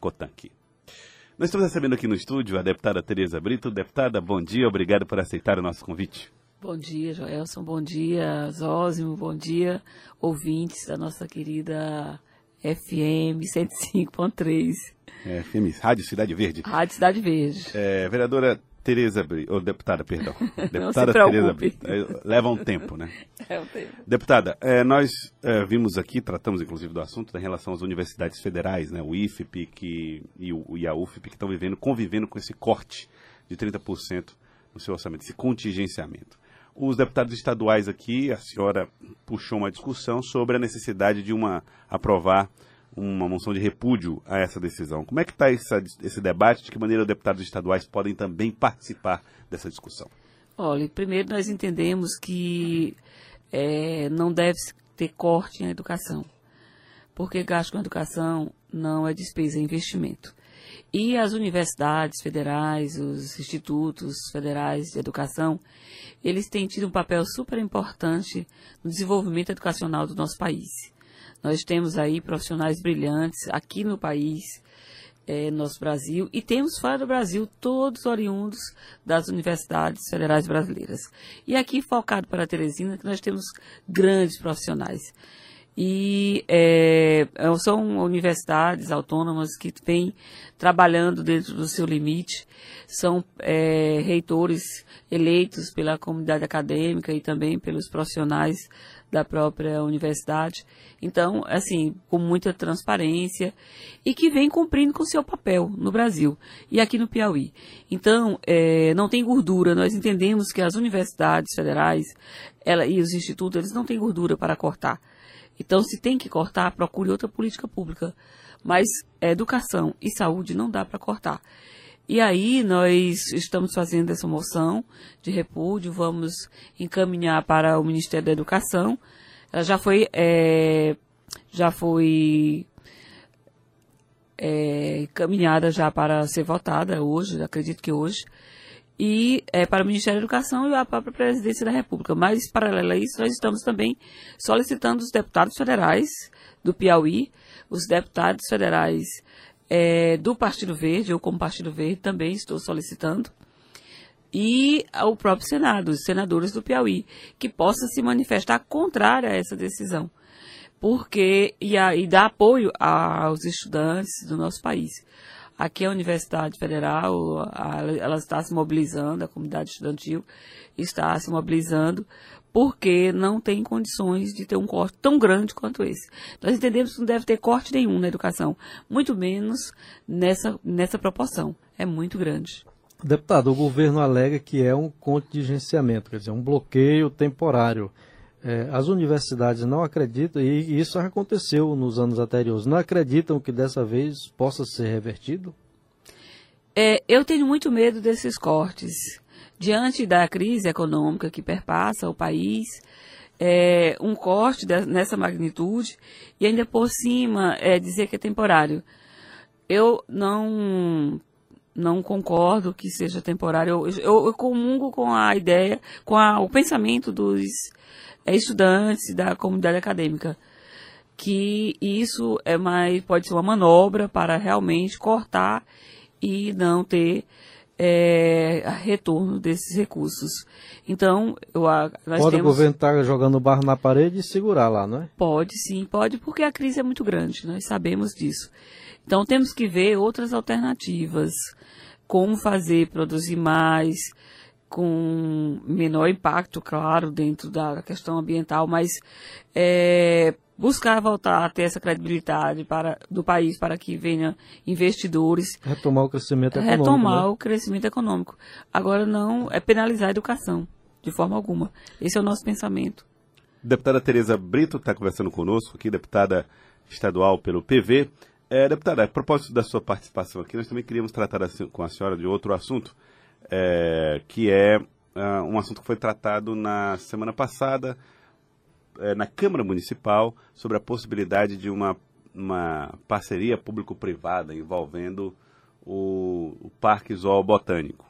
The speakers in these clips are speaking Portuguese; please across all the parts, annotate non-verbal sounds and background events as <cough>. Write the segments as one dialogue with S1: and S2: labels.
S1: Cotanqui. Nós estamos recebendo aqui no estúdio a deputada Tereza Brito. Deputada, bom dia, obrigado por aceitar o nosso convite.
S2: Bom dia, Joelson, bom dia, Zósimo, bom dia, ouvintes da nossa querida FM 105.3.
S1: É, FM, Rádio Cidade Verde.
S2: Rádio Cidade Verde.
S1: É, vereadora Tereza Brito, ou deputada, perdão. <laughs> Deputada Tereza Brito. É, leva um tempo, né? <laughs>
S2: É um tempo.
S1: Deputada, é, nós é, vimos aqui, tratamos inclusive do assunto em relação às universidades federais, né? O IFP que, e, o, e a UFP que estão vivendo, convivendo com esse corte de 30% no seu orçamento, esse contingenciamento. Os deputados estaduais aqui, a senhora puxou uma discussão sobre a necessidade de uma aprovar uma moção de repúdio a essa decisão. Como é que está esse debate? De que maneira os deputados estaduais podem também participar dessa discussão?
S2: Olha, primeiro nós entendemos que é, não deve ter corte na educação, porque gasto com educação não é despesa, é investimento. E as universidades federais, os institutos federais de educação, eles têm tido um papel super importante no desenvolvimento educacional do nosso país. Nós temos aí profissionais brilhantes aqui no país, é, nosso Brasil, e temos fora do Brasil todos oriundos das universidades federais brasileiras. E aqui, focado para a Teresina, nós temos grandes profissionais. E é, são universidades autônomas que vêm trabalhando dentro do seu limite, são é, reitores eleitos pela comunidade acadêmica e também pelos profissionais da própria universidade. Então, assim, com muita transparência e que vem cumprindo com seu papel no Brasil e aqui no Piauí. Então, é, não tem gordura. Nós entendemos que as universidades federais ela, e os institutos, eles não têm gordura para cortar. Então, se tem que cortar, procure outra política pública. Mas educação e saúde não dá para cortar. E aí nós estamos fazendo essa moção de repúdio, vamos encaminhar para o Ministério da Educação. Ela já foi, é, já foi é, encaminhada já para ser votada hoje, acredito que hoje, e é, para o Ministério da Educação e a própria Presidência da República. Mas, paralelo a isso, nós estamos também solicitando os deputados federais do Piauí, os deputados federais é, do Partido Verde, eu como Partido Verde também estou solicitando, e ao próprio Senado, os senadores do Piauí, que possa se manifestar contrária a essa decisão, porque e, a, e dar apoio aos estudantes do nosso país. Aqui a Universidade Federal, a, ela está se mobilizando, a comunidade estudantil está se mobilizando porque não tem condições de ter um corte tão grande quanto esse. Nós entendemos que não deve ter corte nenhum na educação, muito menos nessa, nessa proporção. É muito grande.
S3: Deputado, o governo alega que é um contingenciamento, quer dizer, um bloqueio temporário. É, as universidades não acreditam, e isso aconteceu nos anos anteriores, não acreditam que dessa vez possa ser revertido?
S2: É, eu tenho muito medo desses cortes. Diante da crise econômica que perpassa o país, é, um corte de, nessa magnitude e ainda por cima é, dizer que é temporário. Eu não não concordo que seja temporário. Eu, eu, eu comungo com a ideia, com a, o pensamento dos estudantes da comunidade acadêmica, que isso é mais pode ser uma manobra para realmente cortar e não ter é, retorno desses recursos. Então, eu, nós
S3: pode
S2: temos...
S3: o governo estar tá jogando barro na parede e segurar lá, não é?
S2: Pode, sim, pode, porque a crise é muito grande, nós sabemos disso. Então, temos que ver outras alternativas, como fazer, produzir mais, com menor impacto, claro, dentro da questão ambiental, mas é, buscar voltar a ter essa credibilidade para, do país para que venham investidores.
S3: Retomar o crescimento econômico.
S2: Retomar
S3: né?
S2: o crescimento econômico. Agora não é penalizar a educação, de forma alguma. Esse é o nosso pensamento.
S1: Deputada Tereza Brito está conversando conosco aqui, deputada estadual pelo PV. É, deputada, a propósito da sua participação aqui, nós também queríamos tratar assim, com a senhora de outro assunto, é, que é uh, um assunto que foi tratado na semana passada, eh, na Câmara Municipal sobre a possibilidade de uma, uma parceria público-privada envolvendo o, o Parque Zoobotânico.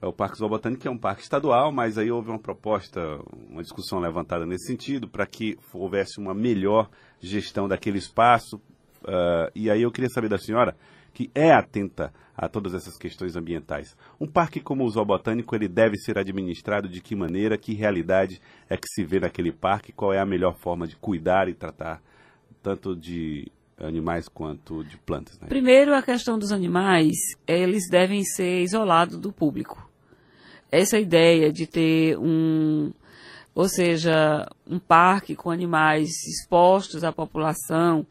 S1: É, o Parque Zoobotânico é um parque estadual, mas aí houve uma proposta, uma discussão levantada nesse sentido, para que houvesse uma melhor gestão daquele espaço. Uh, e aí eu queria saber da senhora que é atenta a todas essas questões ambientais. Um parque como o Zoobotânico, ele deve ser administrado de que maneira, que realidade é que se vê naquele parque, qual é a melhor forma de cuidar e tratar tanto de animais quanto de plantas. Né?
S2: Primeiro, a questão dos animais, eles devem ser isolados do público. Essa ideia de ter um, ou seja, um parque com animais expostos à população,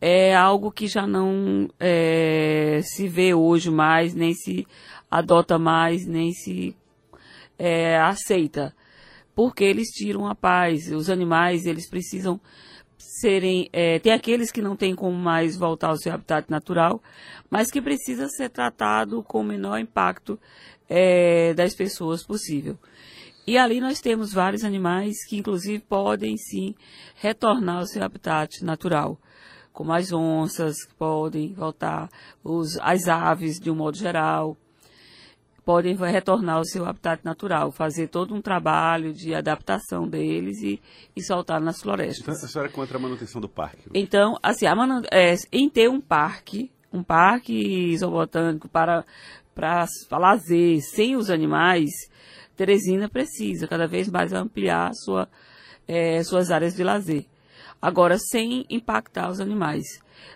S2: é algo que já não é, se vê hoje mais, nem se adota mais, nem se é, aceita. Porque eles tiram a paz. Os animais, eles precisam serem. É, tem aqueles que não têm como mais voltar ao seu habitat natural, mas que precisa ser tratado com o menor impacto é, das pessoas possível. E ali nós temos vários animais que, inclusive, podem sim retornar ao seu habitat natural, como as onças, que podem voltar, os, as aves, de um modo geral, podem retornar ao seu habitat natural, fazer todo um trabalho de adaptação deles e, e soltar nas florestas.
S1: Então, a senhora é contra a manutenção do parque?
S2: Então, assim, manu, é, em ter um parque, um parque zoobotânico para, para lazer sem os animais, Teresina precisa cada vez mais ampliar sua, é, suas áreas de lazer. Agora, sem impactar os animais.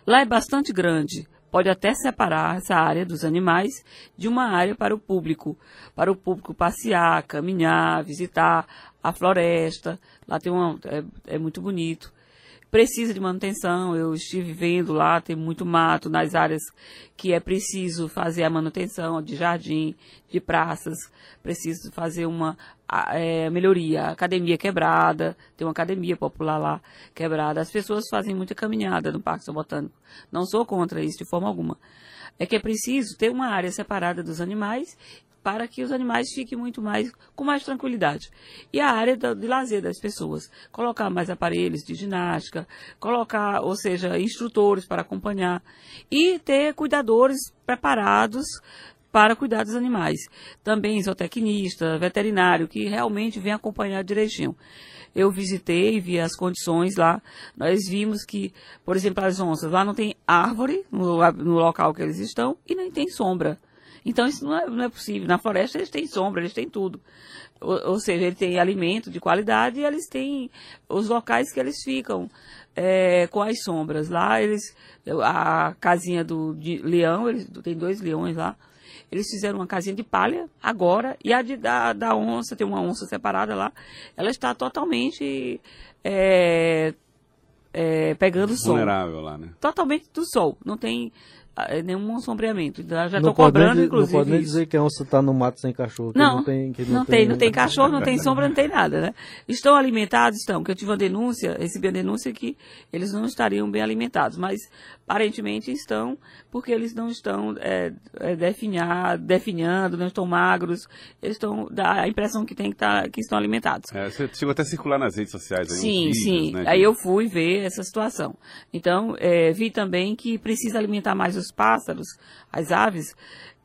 S2: Lá é bastante grande, pode até separar essa área dos animais de uma área para o público, para o público passear, caminhar, visitar a floresta. Lá tem uma, é, é muito bonito precisa de manutenção. Eu estive vendo lá, tem muito mato nas áreas que é preciso fazer a manutenção de jardim, de praças, preciso fazer uma é, melhoria. Academia quebrada, tem uma academia popular lá quebrada. As pessoas fazem muita caminhada no Parque São Botânico. Não sou contra isso de forma alguma. É que é preciso ter uma área separada dos animais para que os animais fiquem muito mais com mais tranquilidade. E a área de lazer das pessoas, colocar mais aparelhos de ginástica, colocar, ou seja, instrutores para acompanhar e ter cuidadores preparados para cuidar dos animais. Também zootecnista, veterinário, que realmente vem acompanhar direitinho. Eu visitei, vi as condições lá. Nós vimos que, por exemplo, as onças, lá não tem árvore no, no local que eles estão e nem tem sombra. Então isso não é, não é possível. Na floresta eles têm sombra, eles têm tudo. Ou, ou seja, ele tem alimento de qualidade e eles têm os locais que eles ficam é, com as sombras. Lá eles, a casinha do leão, eles tem dois leões lá. Eles fizeram uma casinha de palha agora e a de, da, da onça, tem uma onça separada lá, ela está totalmente é, é, pegando sol.
S1: Vulnerável lá, né?
S2: Totalmente do sol. Não tem nenhum sombreamento. Já estou cobrando, inclusive.
S3: Não pode nem dizer que a onça está no mato sem cachorro.
S2: Não,
S3: não
S2: tem, não, não, tem, tem, não tem cachorro, não tem <laughs> sombra, não tem nada, né? Estão alimentados? Estão, porque eu tive uma denúncia, recebi a denúncia que eles não estariam bem alimentados, mas aparentemente estão, porque eles não estão é, é, definhando, não estão magros, eles estão, dá a impressão que tem que, tá, que estão alimentados.
S1: É, você chegou até a circular nas redes sociais aí,
S2: Sim,
S1: vídeos,
S2: sim.
S1: Né,
S2: aí eu fui ver essa situação. Então, é, vi também que precisa alimentar mais os pássaros, as aves,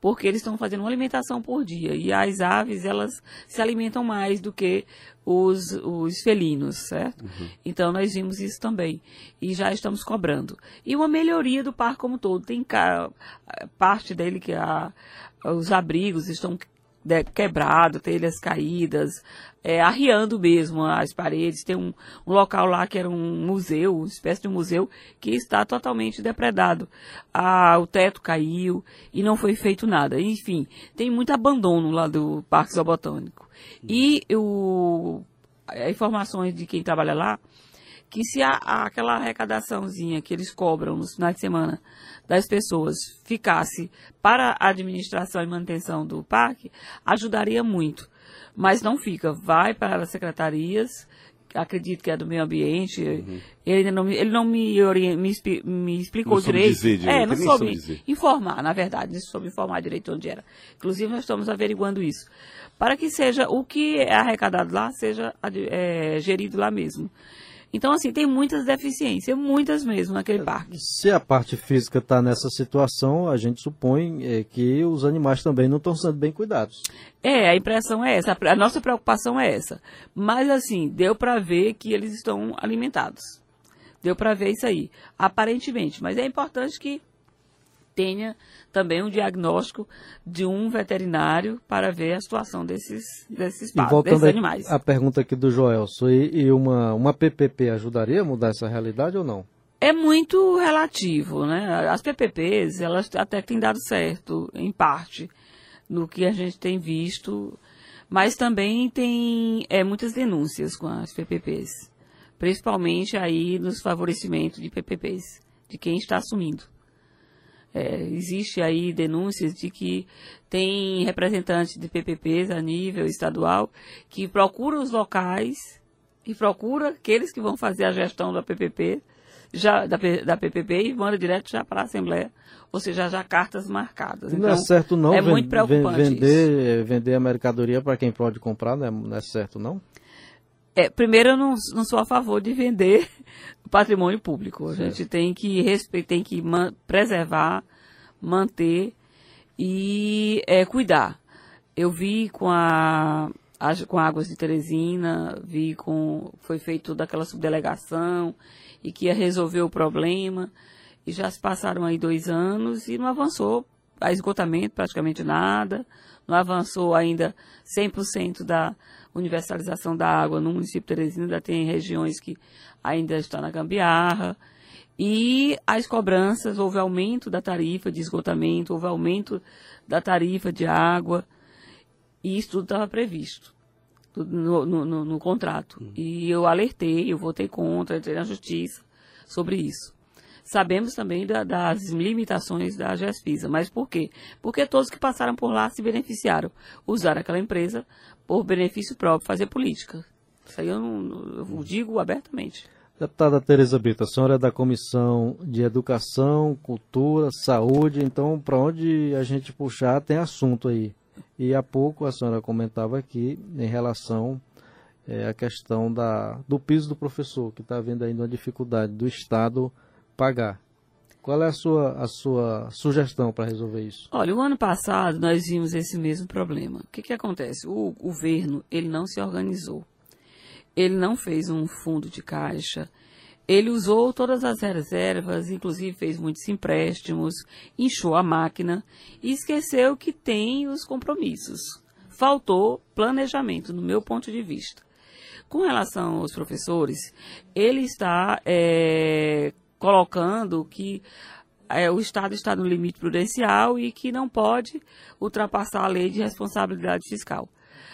S2: porque eles estão fazendo uma alimentação por dia. E as aves, elas se alimentam mais do que os, os felinos, certo? Uhum. Então, nós vimos isso também. E já estamos cobrando. E uma melhoria do parque como todo. Tem parte dele que a, os abrigos estão quebrados, telhas caídas, é, arriando mesmo as paredes. Tem um, um, local lá que era um museu, uma espécie de museu, que está totalmente depredado. Ah, o teto caiu e não foi feito nada. Enfim, tem muito abandono lá do Parque Zoobotânico. E o, informações de quem trabalha lá, que se a, a, aquela arrecadaçãozinha que eles cobram nos finais de semana das pessoas ficasse para a administração e manutenção do parque, ajudaria muito mas não fica. Vai para as secretarias, acredito que é do meio ambiente. Uhum. Ele, não, ele não me, orient, me, me explicou
S1: não
S2: direito.
S1: Dizer, direito.
S2: É, não soube, soube informar, na verdade, não soube informar direito onde era. Inclusive, nós estamos averiguando isso. Para que seja o que é arrecadado lá, seja é, gerido lá mesmo. Então, assim, tem muitas deficiências, muitas mesmo naquele parque.
S3: Se a parte física está nessa situação, a gente supõe é, que os animais também não estão sendo bem cuidados.
S2: É, a impressão é essa, a nossa preocupação é essa. Mas, assim, deu para ver que eles estão alimentados. Deu para ver isso aí, aparentemente. Mas é importante que tenha também um diagnóstico de um veterinário para ver a situação desses, desses,
S3: e voltando
S2: desses animais.
S3: A pergunta aqui do Joelson, e, e uma, uma PPP ajudaria a mudar essa realidade ou não?
S2: É muito relativo, né? As PPPs, elas até têm dado certo, em parte, no que a gente tem visto, mas também tem é, muitas denúncias com as PPPs, principalmente aí nos favorecimentos de PPPs, de quem está assumindo. É, existe aí denúncias de que tem representantes de PPPs a nível estadual que procuram os locais e procura aqueles que vão fazer a gestão da PPP, já, da, da PPP e manda direto já para a Assembleia, ou seja, já cartas marcadas.
S3: Não é então, é certo não
S2: é muito preocupante
S3: vender, isso. vender a mercadoria para quem pode comprar, não é, não é certo não?
S2: É, primeiro, eu não, não, sou a favor de vender <laughs> patrimônio público. A gente tem que respeitar, tem que man, preservar, manter e é, cuidar. Eu vi com a, a, com Águas de Teresina, vi com foi feito toda aquela subdelegação e que ia resolver o problema. E já se passaram aí dois anos e não avançou a esgotamento praticamente nada, não avançou ainda 100% da universalização da água no município de Teresina, ainda tem regiões que ainda estão na gambiarra. E as cobranças, houve aumento da tarifa de esgotamento, houve aumento da tarifa de água, e isso tudo estava previsto no, no, no, no contrato. Uhum. E eu alertei, eu votei contra, entrei na justiça sobre isso. Sabemos também da, das limitações da GESPISA. Mas por quê? Porque todos que passaram por lá se beneficiaram. Usaram aquela empresa por benefício próprio, fazer política. Isso aí eu, não, eu digo abertamente.
S3: Deputada Tereza Brito, a senhora é da Comissão de Educação, Cultura, Saúde, então para onde a gente puxar tem assunto aí. E há pouco a senhora comentava aqui em relação é, à questão da, do piso do professor, que está havendo ainda uma dificuldade do Estado pagar. Qual é a sua, a sua sugestão para resolver isso?
S2: Olha, o ano passado nós vimos esse mesmo problema. O que, que acontece? O governo ele não se organizou. Ele não fez um fundo de caixa. Ele usou todas as reservas, inclusive fez muitos empréstimos, inchou a máquina e esqueceu que tem os compromissos. Faltou planejamento, no meu ponto de vista. Com relação aos professores, ele está é, colocando que é, o Estado está no limite prudencial e que não pode ultrapassar a lei de responsabilidade fiscal.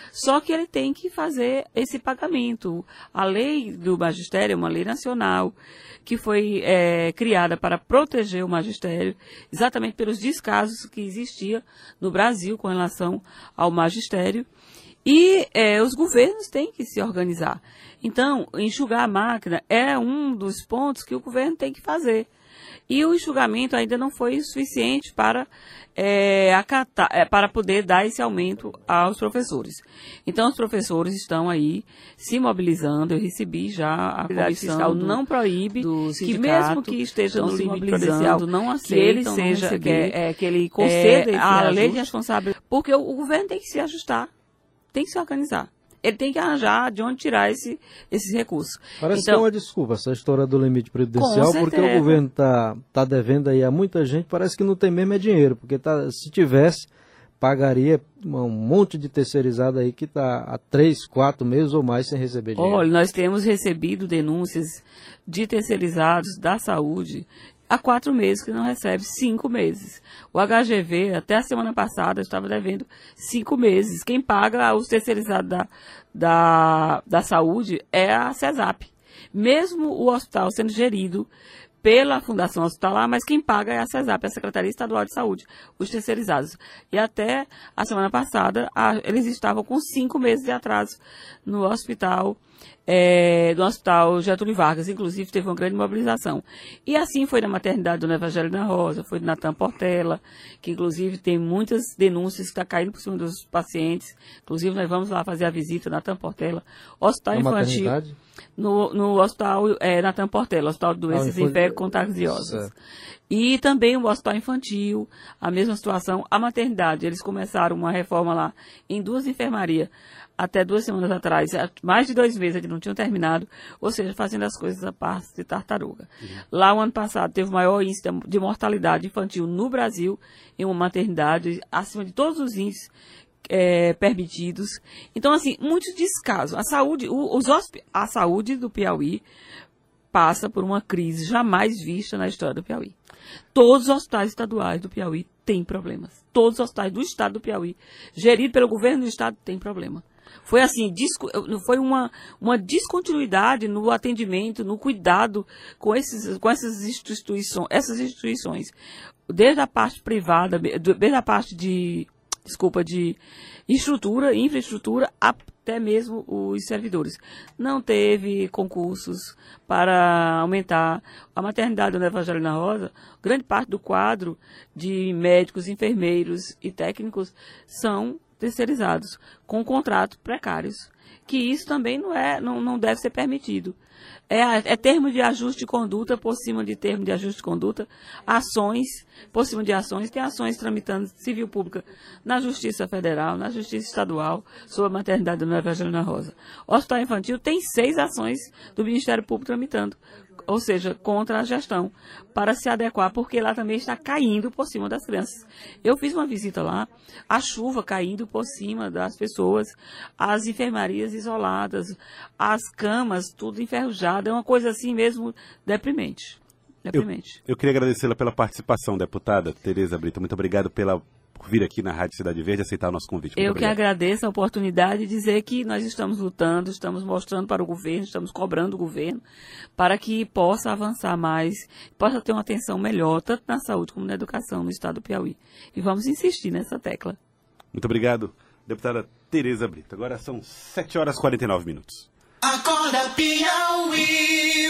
S2: Só que ele tem que fazer esse pagamento. A lei do magistério é uma lei nacional que foi é, criada para proteger o magistério, exatamente pelos descasos que existia no Brasil com relação ao magistério. E é, os governos têm que se organizar. Então, enxugar a máquina é um dos pontos que o governo tem que fazer. E o enxugamento ainda não foi suficiente para, é, acatar, é, para poder dar esse aumento aos professores. Então, os professores estão aí se mobilizando. Eu recebi já a comissão do, não proíbe que mesmo que esteja no limite prudencial, não aceitam, que ele seja que, é, que ele conceda é, a lei de responsabilidade, porque o, o governo tem que se ajustar, tem que se organizar ele tem que arranjar de onde tirar esse, esses recursos.
S3: Parece então, que é uma desculpa essa história do limite previdencial, porque o governo está tá devendo aí a muita gente, parece que não tem mesmo é dinheiro, porque tá, se tivesse, pagaria um monte de terceirizado aí que está há três, quatro meses ou mais sem receber dinheiro.
S2: Olha, nós temos recebido denúncias de terceirizados da saúde há quatro meses que não recebe cinco meses. O HGV, até a semana passada, estava devendo cinco meses. Quem paga os terceirizados da, da, da saúde é a CESAP. Mesmo o hospital sendo gerido pela Fundação Hospitalar, mas quem paga é a CESAP, a Secretaria Estadual de Saúde, os terceirizados. E até a semana passada, a, eles estavam com cinco meses de atraso no hospital é, do Hospital Getúlio Vargas, inclusive teve uma grande mobilização. E assim foi na maternidade do Evangelho da Rosa, foi na Natan Portela, que inclusive tem muitas denúncias que está caindo por cima dos pacientes. Inclusive nós vamos lá fazer a visita na Natan Portela. Hospital
S3: na
S2: Infantil. No, no hospital é, Natan Portela, Hospital de Doenças ah, Infecto Contagiosas. E também o hospital infantil, a mesma situação. A maternidade, eles começaram uma reforma lá em duas enfermarias até duas semanas atrás, mais de dois meses eles não tinham terminado, ou seja, fazendo as coisas a passo de tartaruga. Uhum. Lá, o ano passado, teve o maior índice de mortalidade infantil no Brasil, em uma maternidade, acima de todos os índices é, permitidos. Então, assim, muitos descasos. A saúde, o, os a saúde do Piauí passa por uma crise jamais vista na história do Piauí. Todos os hospitais estaduais do Piauí têm problemas. Todos os hospitais do estado do Piauí, geridos pelo governo do estado, têm problema. Foi assim, foi uma, uma descontinuidade no atendimento, no cuidado com, esses, com essas instituições, essas instituições, desde a parte privada, desde a parte de, desculpa, de estrutura, infraestrutura, até mesmo os servidores. Não teve concursos para aumentar a maternidade do Evangelho na Rosa. Grande parte do quadro de médicos, enfermeiros e técnicos são terceirizados, com contratos precários. Que isso também não, é, não, não deve ser permitido. É, é termo de ajuste de conduta por cima de termo de ajuste de conduta, ações por cima de ações, tem ações tramitando civil pública na Justiça Federal, na Justiça Estadual, sobre a maternidade do Evangelho Rosa. Hospital Infantil tem seis ações do Ministério Público tramitando, ou seja, contra a gestão, para se adequar, porque lá também está caindo por cima das crianças. Eu fiz uma visita lá, a chuva caindo por cima das pessoas, as enfermarias isoladas, as camas tudo enferrujado, é uma coisa assim mesmo deprimente. deprimente.
S1: Eu, eu queria agradecê-la pela participação, deputada Tereza Brito. Muito obrigado pela por vir aqui na Rádio Cidade Verde e aceitar o nosso convite.
S2: Muito Eu obrigado. que agradeço a oportunidade de dizer que nós estamos lutando, estamos mostrando para o governo, estamos cobrando o governo para que possa avançar mais, possa ter uma atenção melhor, tanto na saúde como na educação no estado do Piauí. E vamos insistir nessa tecla.
S1: Muito obrigado, deputada Tereza Brito. Agora são 7 horas e 49 minutos. Acorda Piauí.